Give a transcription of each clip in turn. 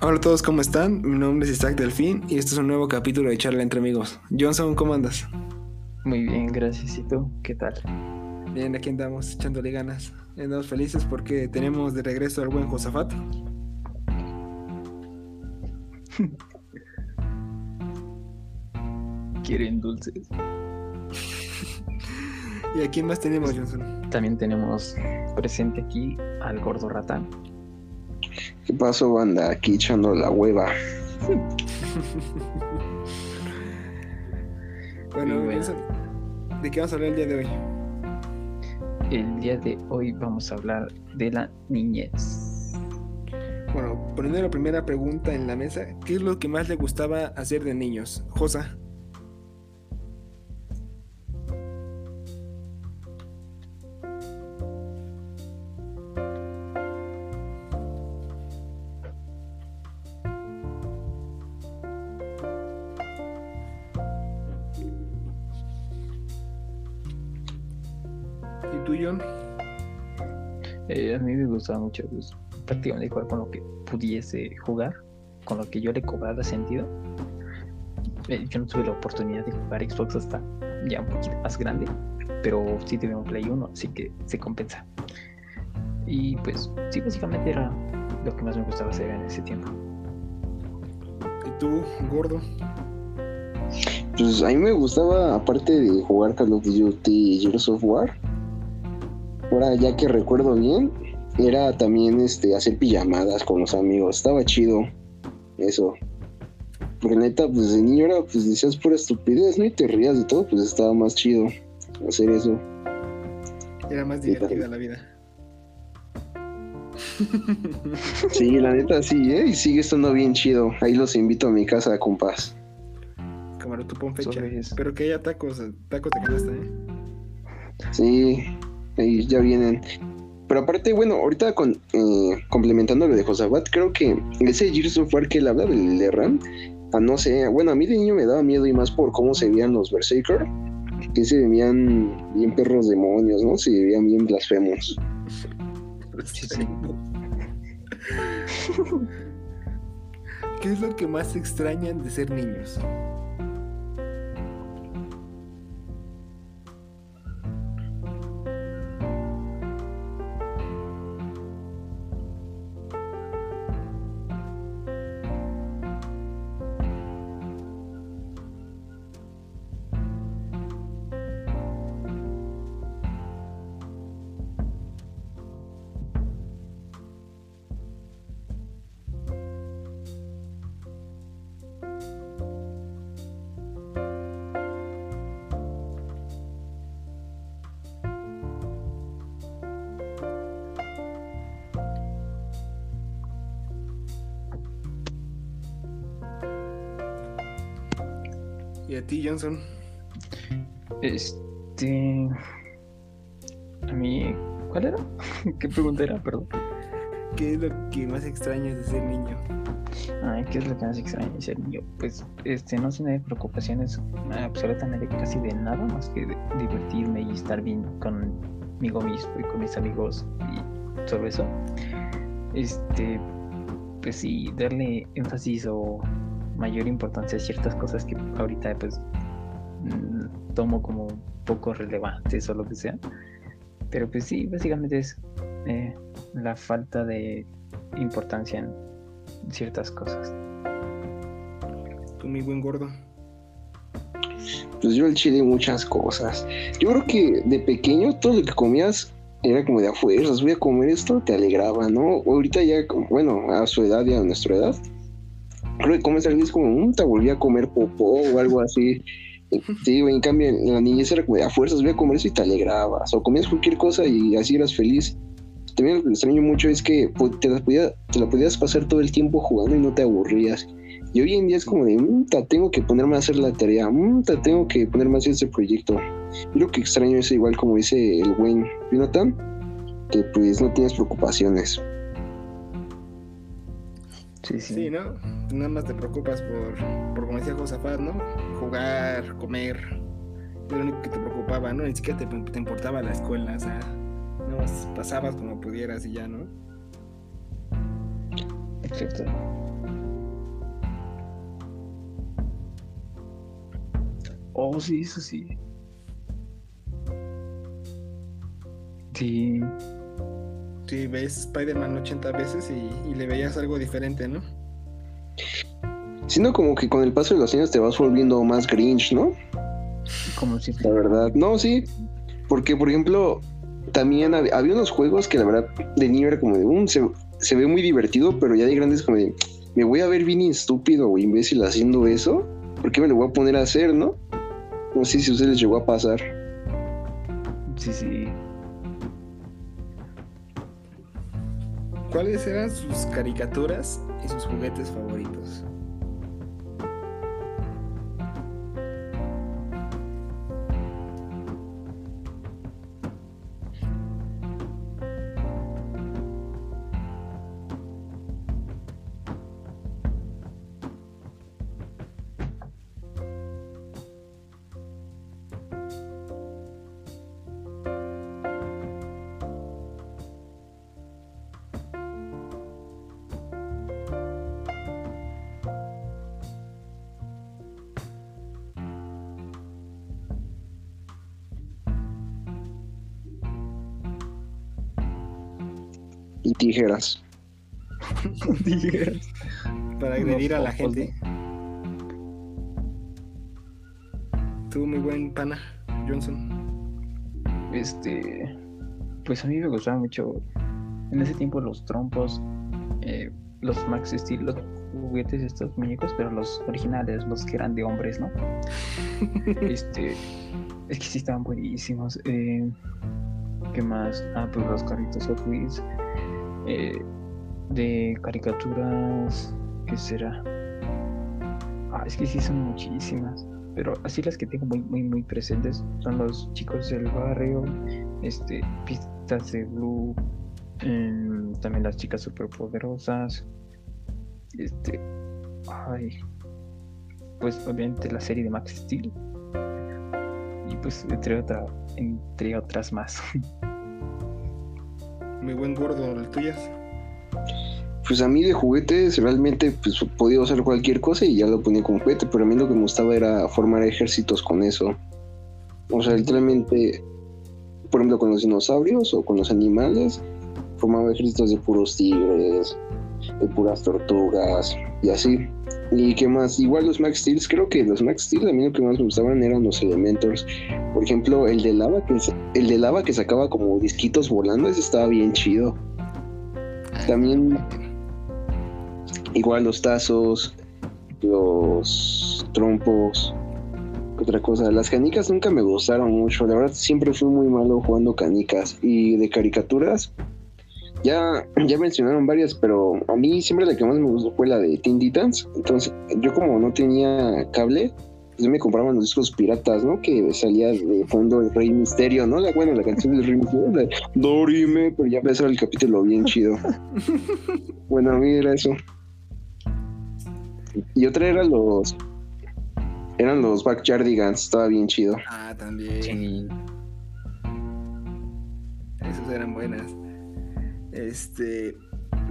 Hola a todos, ¿cómo están? Mi nombre es Isaac Delfín y este es un nuevo capítulo de Charla entre amigos. Johnson, ¿cómo andas? Muy bien, gracias. ¿Y tú? ¿Qué tal? Bien, aquí andamos echándole ganas. Andamos felices porque tenemos de regreso al buen Josafat. ¿Quieren dulces? ¿Y a quién más tenemos, Johnson? También tenemos presente aquí al gordo ratán. ¿Qué pasó, banda? Aquí echando la hueva. bueno, ¿de qué vamos a hablar el día de hoy? El día de hoy vamos a hablar de la niñez. Bueno, poniendo la primera pregunta en la mesa, ¿qué es lo que más le gustaba hacer de niños? Josa. Gustaba mucho pues, prácticamente jugar con lo que pudiese jugar, con lo que yo le cobrara sentido. Eh, yo no tuve la oportunidad de jugar Xbox hasta ya un poquito más grande, pero sí tuve un Play 1, así que se compensa. Y pues sí, básicamente era lo que más me gustaba hacer en ese tiempo. ¿Y tú, gordo? Pues a mí me gustaba, aparte de jugar Call of Duty Gears of War, ahora ya que recuerdo bien, era también este hacer pijamadas con los amigos. Estaba chido eso. Porque neta, pues de niño era, pues decías pura estupidez, ¿no? Y te rías de todo, pues estaba más chido hacer eso. Era más divertida la vida. Sí, la neta sí, ¿eh? Y sigue estando bien chido. Ahí los invito a mi casa, compas. Cámara, tú pon fecha. Pero que haya tacos, tacos de canasta, ¿eh? Sí, ahí ya vienen. Pero aparte, bueno, ahorita con, eh, complementando lo de Josabat, creo que ese Gears of War que él habla del de Ram, a no sé, bueno, a mí de niño me daba miedo y más por cómo se veían los Berserker, que se veían bien perros demonios, ¿no? Se veían bien blasfemos. ¿Qué es lo que más extrañan de ser niños? Ti, Johnson? Este. A mí. ¿Cuál era? ¿Qué pregunta era? Perdón. ¿Qué es lo que más extrañas de ser niño? Ay, ¿qué es lo que más extraña de ser niño? Pues, este, no tener preocupaciones absolutamente casi de nada más que de divertirme y estar bien conmigo mismo y con mis amigos y sobre eso. Este, pues sí, darle énfasis o mayor importancia a ciertas cosas que ahorita pues mm, tomo como poco relevantes o lo que sea. Pero pues sí, básicamente es eh, la falta de importancia en ciertas cosas. Tú, mi buen gordo. Pues yo el chile muchas cosas. Yo creo que de pequeño todo lo que comías era como de a fuerzas, voy a comer esto, te alegraba, ¿no? Ahorita ya, bueno, a su edad y a nuestra edad, creo que comes algo y es como, "Mm, te volví a comer popó o algo así. Sí, güey, en cambio, en la niñez era como a fuerzas, voy a comer eso y te alegrabas. O comías cualquier cosa y así eras feliz. También lo que extraño mucho es que pues, te la, podía- te la podías pasar todo el tiempo jugando y no te aburrías. Y hoy en día es como de, "Mm, ta, tengo que ponerme a hacer la tarea, "Mm, ta, tengo que ponerme a hacer este proyecto. Yo lo que extraño es igual como dice el buen Jonathan, que pues no tienes preocupaciones. Sí, sí. ¿no? Nada más te preocupas por, por como decía Josafat, ¿no? Jugar, comer. Es lo único que te preocupaba, ¿no? Ni siquiera te, te importaba la escuela, o sea, nada más pasabas como pudieras y ya, ¿no? Exacto. Oh, sí, eso sí. Sí. Sí, ves Spider-Man 80 veces y, y le veías algo diferente, ¿no? Siendo como que con el paso de los años te vas volviendo más Grinch, ¿no? Como si La verdad. No, sí. Porque, por ejemplo, también hab- había unos juegos que la verdad de niño era como de un se, se ve muy divertido, pero ya de grande es como de me voy a ver bien estúpido o imbécil haciendo eso. ¿Por qué me lo voy a poner a hacer, no? No sé si a ustedes les llegó a pasar. Sí, sí. ¿Cuáles eran sus caricaturas y sus juguetes favoritos? Y tijeras. Para agredir a la gente. Tú, muy buen pana, Johnson. Este. Pues a mí me gustaba mucho. En ese tiempo los trompos. eh, los Max Steel, los juguetes, estos muñecos, pero los originales, los que eran de hombres, ¿no? Este. Es que sí estaban buenísimos. Eh, ¿Qué más? Ah, pues los carritos Hot Wheels. Eh, de caricaturas. ¿Qué será? Ah, es que sí son muchísimas. Pero así las que tengo muy, muy, muy presentes son los chicos del barrio, este, pistas de Blue, em, también las chicas superpoderosas, este, ay, pues obviamente la serie de Max Steel y pues entre otra, entre otras más. Muy buen gordo, las tuyas. Pues a mí de juguetes realmente pues podía usar cualquier cosa y ya lo ponía como juguete, pero a mí lo que me gustaba era formar ejércitos con eso. O sea, literalmente, por ejemplo, con los dinosaurios o con los animales, formaba ejércitos de puros tigres, de puras tortugas y así. ¿Y qué más? Igual los Max Steels, creo que los Max Steel a mí lo que más me gustaban eran los Elementors. Por ejemplo, el de lava que, el de lava que sacaba como disquitos volando, ese estaba bien chido. También igual los tazos, los trompos, ¿qué otra cosa. Las canicas nunca me gustaron mucho, la verdad siempre fui muy malo jugando canicas y de caricaturas. Ya, ya mencionaron varias, pero a mí siempre la que más me gustó fue la de Teen Titans. Entonces, yo como no tenía cable, pues me compraban los discos piratas, ¿no? Que salía de fondo el Rey Misterio, ¿no? La, bueno, la canción del Rey Misterio, la de Dorime, pero ya empezó el capítulo bien chido. bueno, a mí era eso. Y otra era los. Eran los Backyardigans, estaba bien chido. Ah, también. Sí. Esas eran buenas. Este.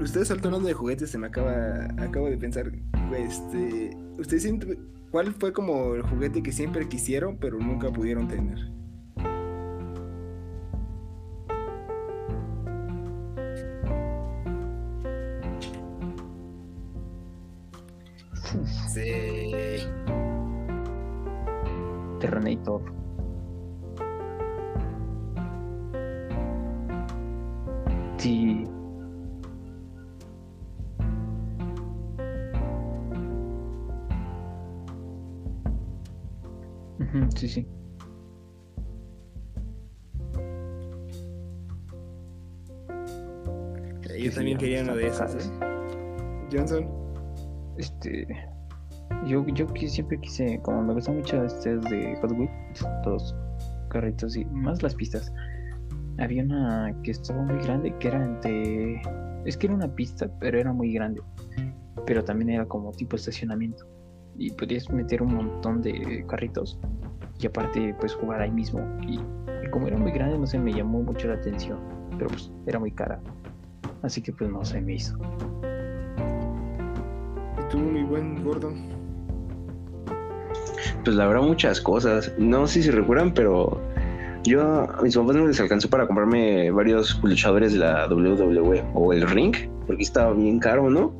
Ustedes hablando de juguetes, se me acaba. Acabo de pensar. Este. ¿Ustedes sienten- ¿Cuál fue como el juguete que siempre quisieron, pero nunca pudieron tener? Sí. Terrenator. Sí. Ujú, Sí, sí. Yo también quería están de tocados. ¿eh? Johnson. Este. Yo, yo siempre quise, como me gustan mucho estos de Hot Wheels, los carritos y más las pistas. Había una que estaba muy grande, que era de. Es que era una pista, pero era muy grande. Pero también era como tipo estacionamiento. Y podías meter un montón de carritos. Y aparte, pues jugar ahí mismo. Y, y como era muy grande, no sé, me llamó mucho la atención. Pero pues era muy cara. Así que pues no se me hizo. ¿Y tú, mi buen gordo? pues la verdad muchas cosas. No sé si recuerdan, pero yo a mis papás no les alcanzó para comprarme varios luchadores de la WWE o el ring, porque estaba bien caro, ¿no?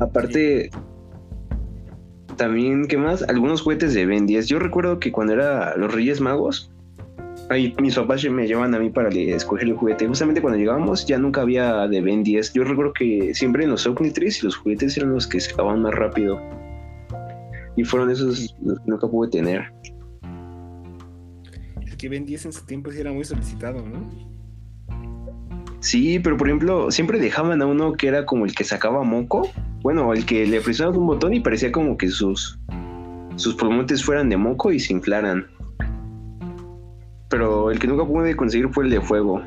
Aparte, también, ¿qué más? Algunos juguetes de Ben 10. Yo recuerdo que cuando era los Reyes Magos, ahí mis papás me llevaban a mí para escoger el juguete. Justamente cuando llegábamos ya nunca había de Ben 10. Yo recuerdo que siempre en los Omnitrix los juguetes eran los que se acababan más rápido. Y fueron esos los que nunca pude tener. Que Ben 10 en su tiempo sí era muy solicitado, ¿no? Sí, pero por ejemplo, siempre dejaban a uno que era como el que sacaba moco. Bueno, el que le presionabas un botón y parecía como que sus, sus pulmones fueran de moco y se inflaran. Pero el que nunca pude conseguir fue el de fuego.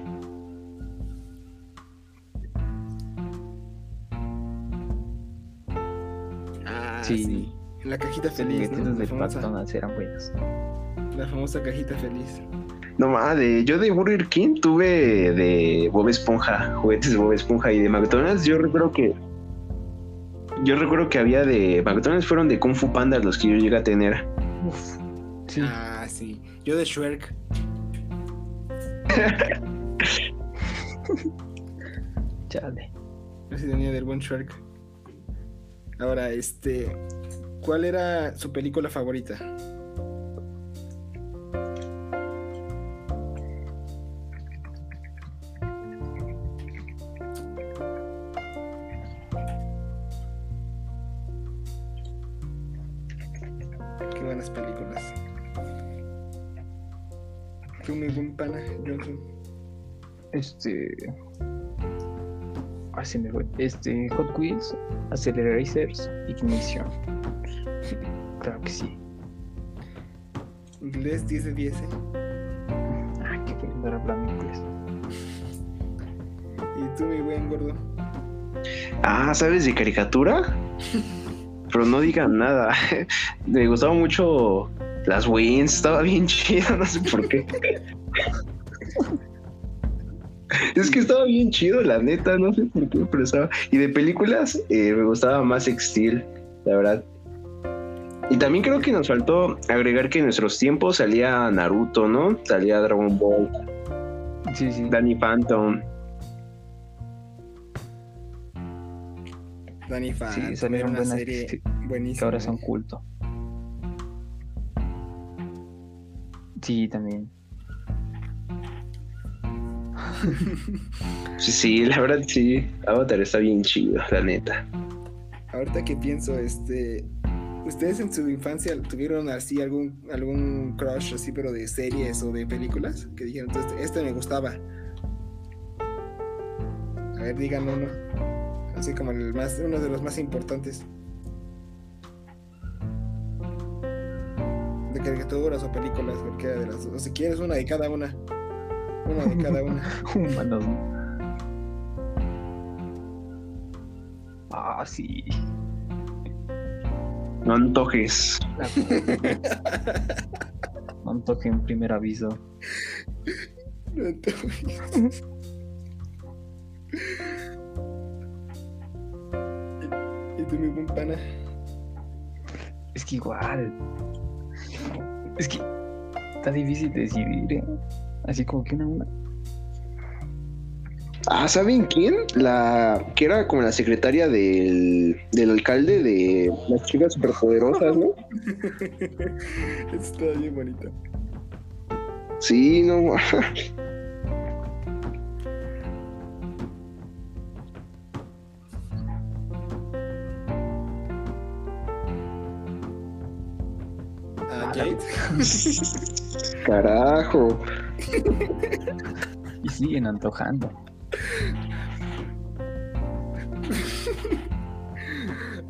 Ah, Sí. sí. La cajita feliz, ¿no? Juguetes La de McDonald's eran buenos. La famosa cajita feliz. No madre, yo de Burger King tuve de Bob Esponja, juguetes de Bob Esponja y de McDonald's. Yo recuerdo que. Yo recuerdo que había de McDonald's fueron de Kung Fu Panda los que yo llegué a tener. Uf. Sí. Ah, sí. Yo de Shrek. Chale. Yo sí tenía del buen Shrek. Ahora, este. ¿Cuál era su película favorita? Este. Así me fue. Este. Hot Wheels, Accelerators, Ignition. Claro que sí. Inglés 10 de 10, ¿eh? Ah, qué lindo era hablando inglés. Y tú, mi buen gordo. Ah, ¿sabes de caricatura? Pero no digan nada. Me gustaba mucho las Wins, estaba bien chido, no sé por qué. Es que estaba bien chido, la neta, no sé por qué, pero estaba. Y de películas, eh, me gustaba más Steel, la verdad. Y también creo que nos faltó agregar que en nuestros tiempos salía Naruto, ¿no? Salía Dragon Ball, Sí, sí. Danny Phantom. Danny Phantom. Sí, era salieron una buenas serie que- buenísima. que ahora son culto. Sí, también. Sí, la verdad sí. Avatar está bien chido, la neta. Ahorita que pienso, este. ¿Ustedes en su infancia tuvieron así algún, algún crush así, pero de series o de películas? Que dijeron, "Entonces, este me gustaba. A ver, digan uno. Así como el más, uno de los más importantes. De caricaturas o películas, cualquiera de las dos. O si quieres, una de cada una. Una de cada una. Humanos. ¿no? Ah, sí. No antojes. No antoje en primer aviso. Entonces- ¿Y tú, mi buen pana? Es que igual. Es que está difícil decidir, ¿eh? Así como que una una. Ah, ¿saben quién? La que era como la secretaria del, del alcalde de las chicas superpoderosas, ¿no? Está bien bonito. Sí, no. Ah, Jade. Carajo. Y siguen antojando.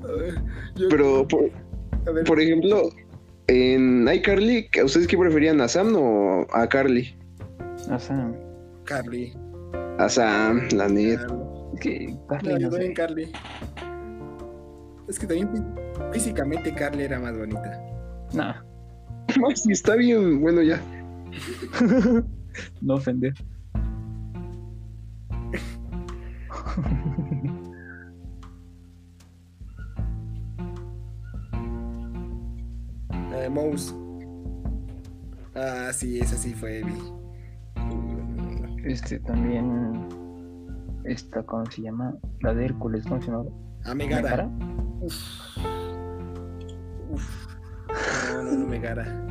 A ver, yo- Pero, por, a ver, por ejemplo, en iCarly, ¿a ¿ustedes qué preferían? ¿A Sam o a Carly? O sea, Carly. A Sam, la neta. que Carly No, no también sé. Carly. Es que también fí- físicamente Carly era más bonita. Nah, Ay, sí, está bien. Bueno, ya. no ofender. La de de Mouse. Ah, sí, esa sí fue Evi. Este también. Esta, ¿cómo se llama? La de Hércules, ¿cómo se llama? Ah, Megara. ¿Megara? Uf. Uf. No, no, no, Megara.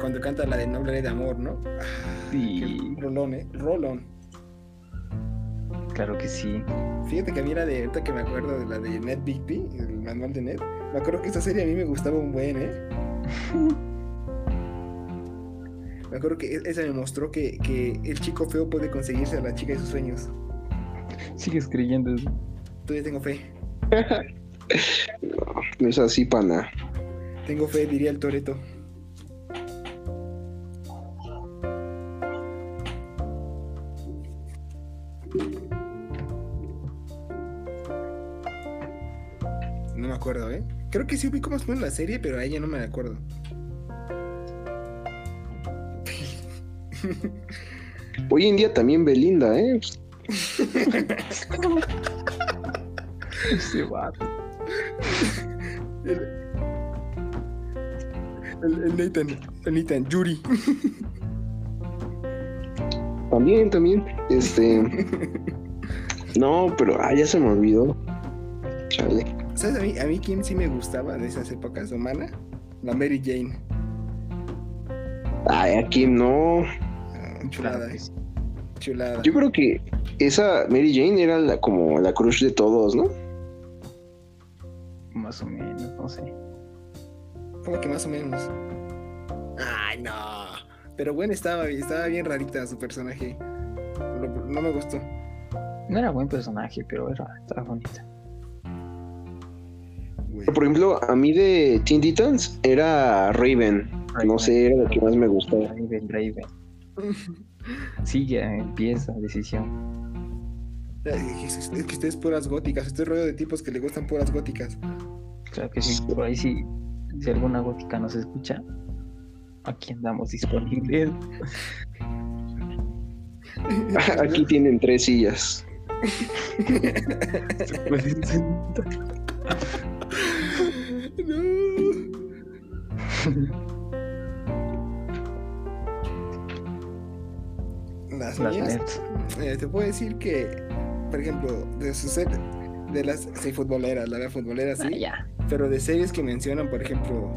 Cuando canta la de Noble Ley de Amor, ¿no? Ah, Sí, qué rolón, ¿eh? Rolón. claro que sí. Fíjate que a mí era de ahorita que me acuerdo de la de Ned Bigby, el manual de Ned. Me acuerdo que esta serie a mí me gustaba un buen, ¿eh? Me acuerdo que e- esa me mostró que, que el chico feo puede conseguirse a la chica de sus sueños. Sigues creyendo eso. Todavía tengo fe. No es así, pana. Tengo fe, diría el Toreto. Creo que sí ubico más o menos la serie, pero a ella no me acuerdo. Hoy en día también Belinda, ¿eh? Ese vato. El, el- el Nathan, el Nathan, Yuri. También, también. Este. No, pero ah, ya se me olvidó. Chale. ¿Sabes a mí, a mí quién sí me gustaba de esas épocas humana? La Mary Jane. Ay, aquí no. Ah, chulada, Claro eh, chulada. Yo creo que esa Mary Jane era la, como la crush de todos, ¿no? Más o menos, no sé. Como que más o menos. Ay, no. Pero bueno, estaba, estaba bien rarita su personaje. No me gustó. No era buen personaje, pero era, estaba bonita. Güey. Por ejemplo, a mí de Teen Titans era Raven. No sé, era la que más me gustaba. Raven, Raven. Sí, ya empieza decisión. Es, que ustedes puras góticas. Estoy rollo de tipos que le gustan puras góticas. Claro que sí, por ahí sí. Si alguna gótica nos escucha, aquí andamos disponibles. Aquí tienen tres sillas. Las Las mías. Eh, te puedo decir que, por ejemplo, de sus ser- de las sí, futboleras, la verdad futbolera sí, Ah, pero de series que mencionan, por ejemplo,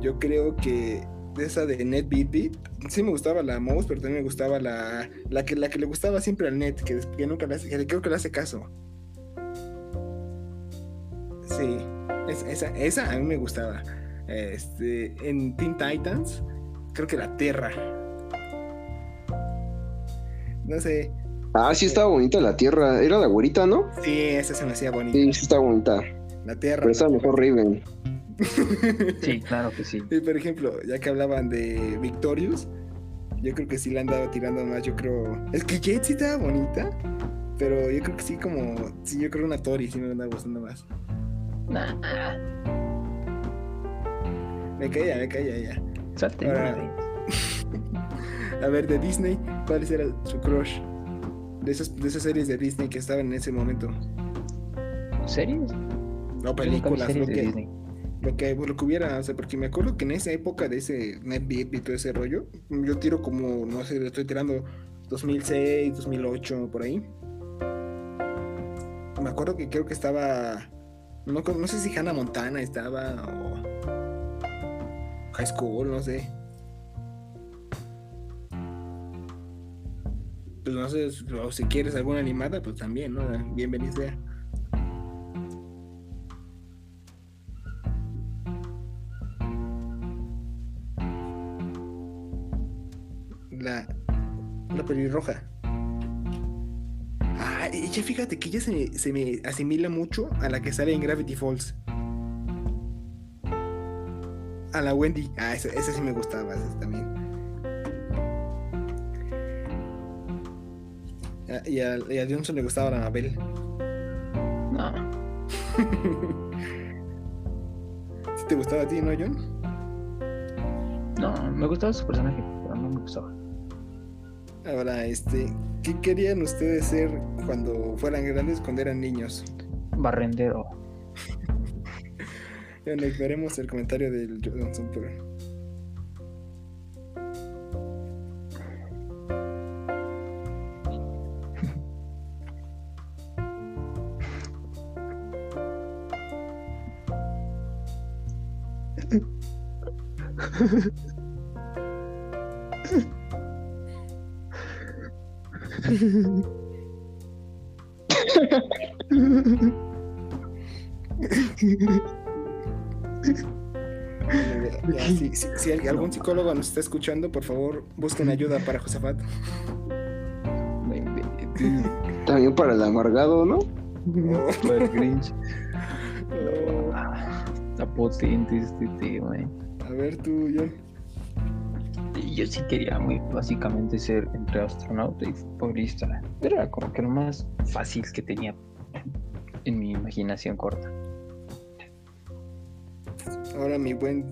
yo creo que de esa de Net Beat Beat, sí me gustaba la Mouse, pero también me gustaba la, la que la que le gustaba siempre al Net, que, que nunca le hace, que creo que le hace caso. Sí, es- esa, esa a mí me gustaba. Este, en Teen Titans, creo que la Terra. No sé, Ah, sí estaba bonita la tierra. Era la güerita, ¿no? Sí, esa se me hacía bonita. Sí, sí estaba bonita. La tierra. Pero estaba mejor Raven. Sí, claro que sí. Sí, por ejemplo, ya que hablaban de Victorious, yo creo que sí la andaba tirando más. Yo creo. Es que Jade sí estaba bonita, pero yo creo que sí, como. Sí, yo creo una Tori sí me andaba gustando más. Nah, Me caía, me caía ya. salte. Ahora- A ver, de Disney, ¿cuál era su crush? De esas, de esas series de Disney que estaban en ese momento. ¿Series? No, películas, lo que, lo que, lo que hubiera, o sea, porque me acuerdo que en esa época de ese NetBeat y todo ese rollo, yo tiro como, no sé, estoy tirando 2006, 2008, por ahí. Me acuerdo que creo que estaba, no, no sé si Hannah Montana estaba o High School, no sé. Pues o si quieres alguna animada, pues también, ¿no? Bienvenido sea. La, la pelirroja. Ah, ella fíjate que ella se me, se me asimila mucho a la que sale en Gravity Falls. A la Wendy. Ah, esa, esa sí me gustaba, esa también. Y a, y a Johnson le gustaba la Mabel. No, ¿Sí te gustaba a ti, no, John? no, me gustaba su personaje, pero no me gustaba. Ahora, este, ¿qué querían ustedes ser cuando fueran grandes, cuando eran niños? Barrendero. Bueno, el comentario del Johnson, pero Ya, si, si- si algún psicólogo nos está escuchando, por favor, busquen ayuda para Josafat. También para el amargado, ¿no? Para el Grinch. Está potente este tema. A ver tú, John. Y Yo sí quería muy básicamente ser entre astronauta y futbolista. Era como que lo más fácil que tenía en mi imaginación corta. Ahora mi buen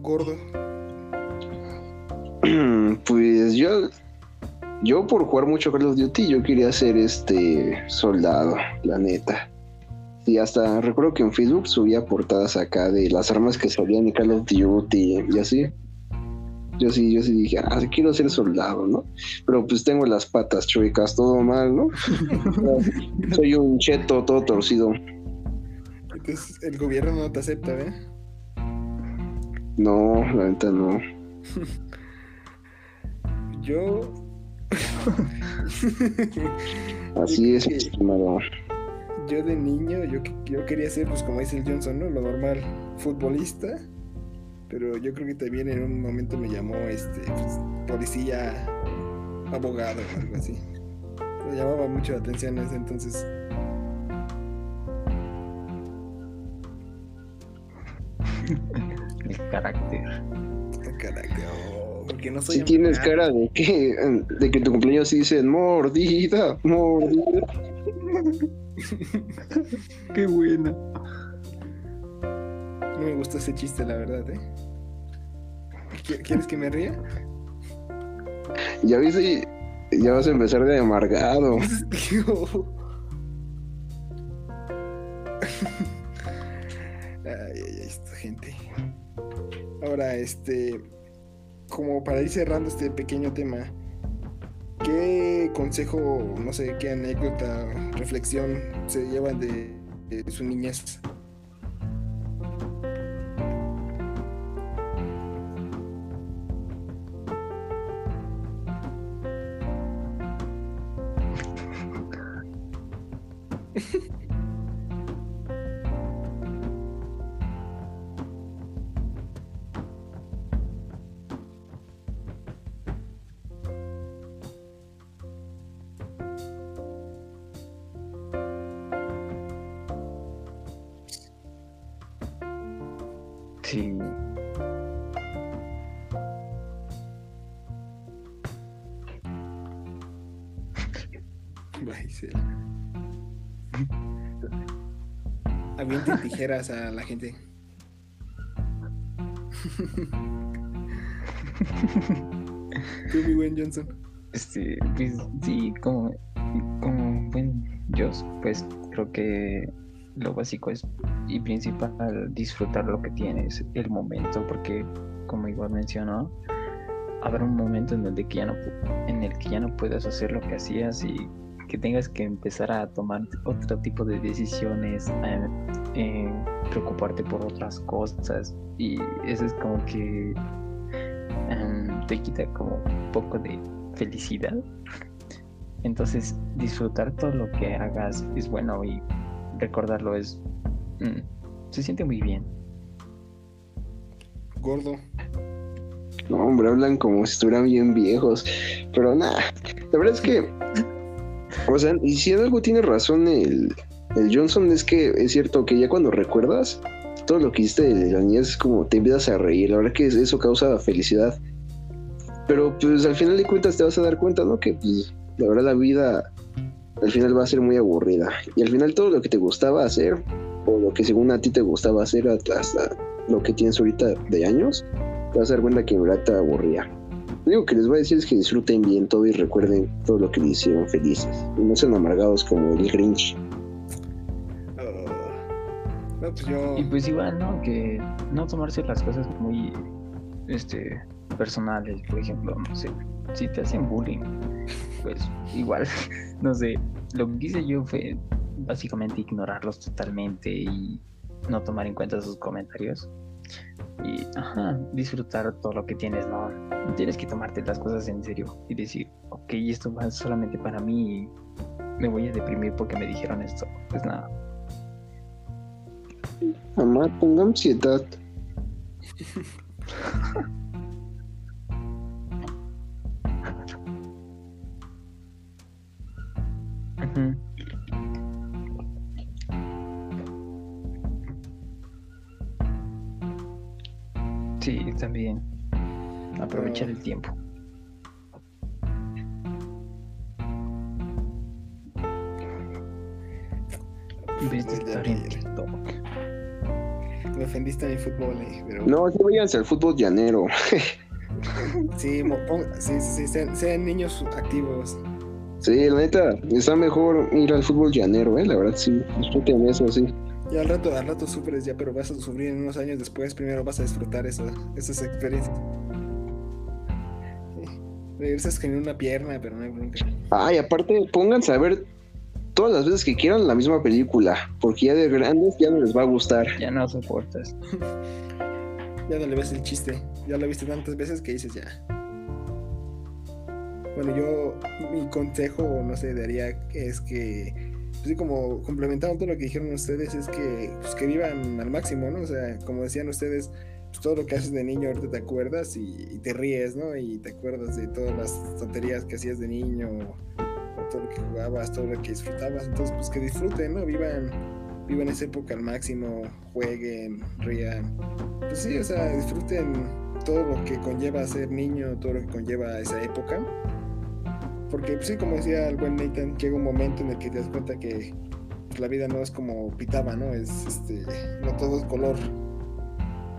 gordo. Pues yo, yo por jugar mucho Call of Duty, yo quería ser este soldado, la neta. Y hasta recuerdo que en Facebook subía portadas acá de las armas que salían en Call of Duty y así. Yo sí, yo sí dije, ah, quiero ser soldado, ¿no? Pero pues tengo las patas chuecas, todo mal, ¿no? Soy un cheto todo torcido. Entonces el gobierno no te acepta, ¿eh? No, la neta no. Yo. Así es, estimado. Yo de niño, yo, yo quería ser, pues como dice el Johnson, ¿no? Lo normal, futbolista. Pero yo creo que también en un momento me llamó este pues, policía, abogado o algo así. Me llamaba mucho la atención en ese entonces. El carácter. Oh, carácter, oh, porque no soy Si tienes cara de que, de que tu cumpleaños dicen mordida, mordida. Qué buena. No me gusta ese chiste, la verdad, ¿eh? ¿Qui- ¿Quieres que me ría? Ya viste, ya vas a empezar de amargado. ay, ay, ay, esta gente. Ahora, este, como para ir cerrando este pequeño tema, ¿qué consejo, no sé, qué anécdota, reflexión se llevan de, de su niñez? Sí. Avienten tijeras a la gente. Tú, mi buen Johnson. Este, pues sí, como, como buen Dios, pues creo que lo básico es y principal disfrutar lo que tienes, el momento, porque como igual mencionó, habrá un momento en el, que ya no, en el que ya no puedas hacer lo que hacías y que tengas que empezar a tomar otro tipo de decisiones, a, eh, preocuparte por otras cosas y eso es como que em, te quita como un poco de felicidad. Entonces, disfrutar todo lo que hagas es bueno y recordarlo es. mm, se siente muy bien. Gordo. No, hombre, hablan como si estuvieran bien viejos. Pero nada, la verdad es que, o sea, y si en algo tiene razón el, el Johnson, es que es cierto que ya cuando recuerdas todo lo que hiciste de la niñez, es como te empiezas a reír. La verdad que eso causa felicidad. Pero pues al final de cuentas te vas a dar cuenta, ¿no? Que pues la verdad la vida al final va a ser muy aburrida. Y al final todo lo que te gustaba hacer, o lo que según a ti te gustaba hacer hasta hasta lo que tienes ahorita de años, te vas a dar cuenta que en verdad te aburría. Lo único que les voy a decir es que disfruten bien todo y recuerden todo lo que les hicieron felices. Y no sean amargados como el Grinch. Oh. No, pues yo. Y pues igual, ¿no? Que no tomarse las cosas muy este personales, por ejemplo, no sé, si te hacen bullying, pues igual, no sé, lo que hice yo fue básicamente ignorarlos totalmente y no tomar en cuenta sus comentarios. Y, ajá, disfrutar todo lo que tienes, ¿no? Tienes que tomarte las cosas en serio y decir, ok, esto va solamente para mí y me voy a deprimir porque me dijeron esto. Pues nada. Mamá, ponga ansiedad. Ujú. Sí, también. Aprovechar el tiempo. Me ofendiste a mi fútbol, eh, pero No, sí, váyanse al fútbol llanero. sí, mo- pon- sí, sí, sí, sean, sean niños activos. Sí, la neta, está mejor ir al fútbol llanero, ¿eh? La verdad, sí. Disfruten eso, sí. Y al rato, al rato sufres ya, pero vas a sufrir en unos años después. Primero vas a disfrutar eso, esas experiencias. Regresas con una pierna, pero no hay bronca. Ay, aparte, pónganse a ver todas las veces que quieran la misma película, porque ya de grandes ya no les va a gustar. Ya no soportas. Ya no le ves el chiste. Ya lo viste tantas veces que dices ya. Bueno, yo, mi consejo, no sé, daría es que, pues como complementando todo lo que dijeron ustedes, es que, pues, que vivan al máximo, ¿no? O sea, como decían ustedes, pues todo lo que haces de niño ahorita te acuerdas y, te ríes, ¿no? Y te acuerdas de todas las tonterías que hacías de niño, todo lo que jugabas, todo lo que disfrutabas. Entonces, pues que disfruten, ¿no? Vivan, vivan esa época al máximo, jueguen, rían. Pues sí, o sea, disfruten todo lo que conlleva ser niño, todo lo que conlleva esa época. Porque, pues sí, como decía el buen Nathan, llega un momento en el que te das cuenta que pues, la vida no es como pitaba, ¿no? Es, este, no todo es color.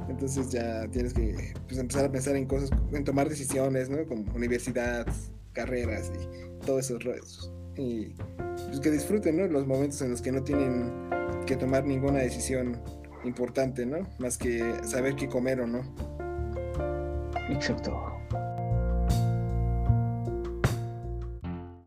Entonces ya tienes que pues, empezar a pensar en cosas, en tomar decisiones, ¿no? Como universidad, carreras y todos esos. Y pues que disfruten, ¿no? Los momentos en los que no tienen que tomar ninguna decisión importante, ¿no? Más que saber qué comer o no. Exacto.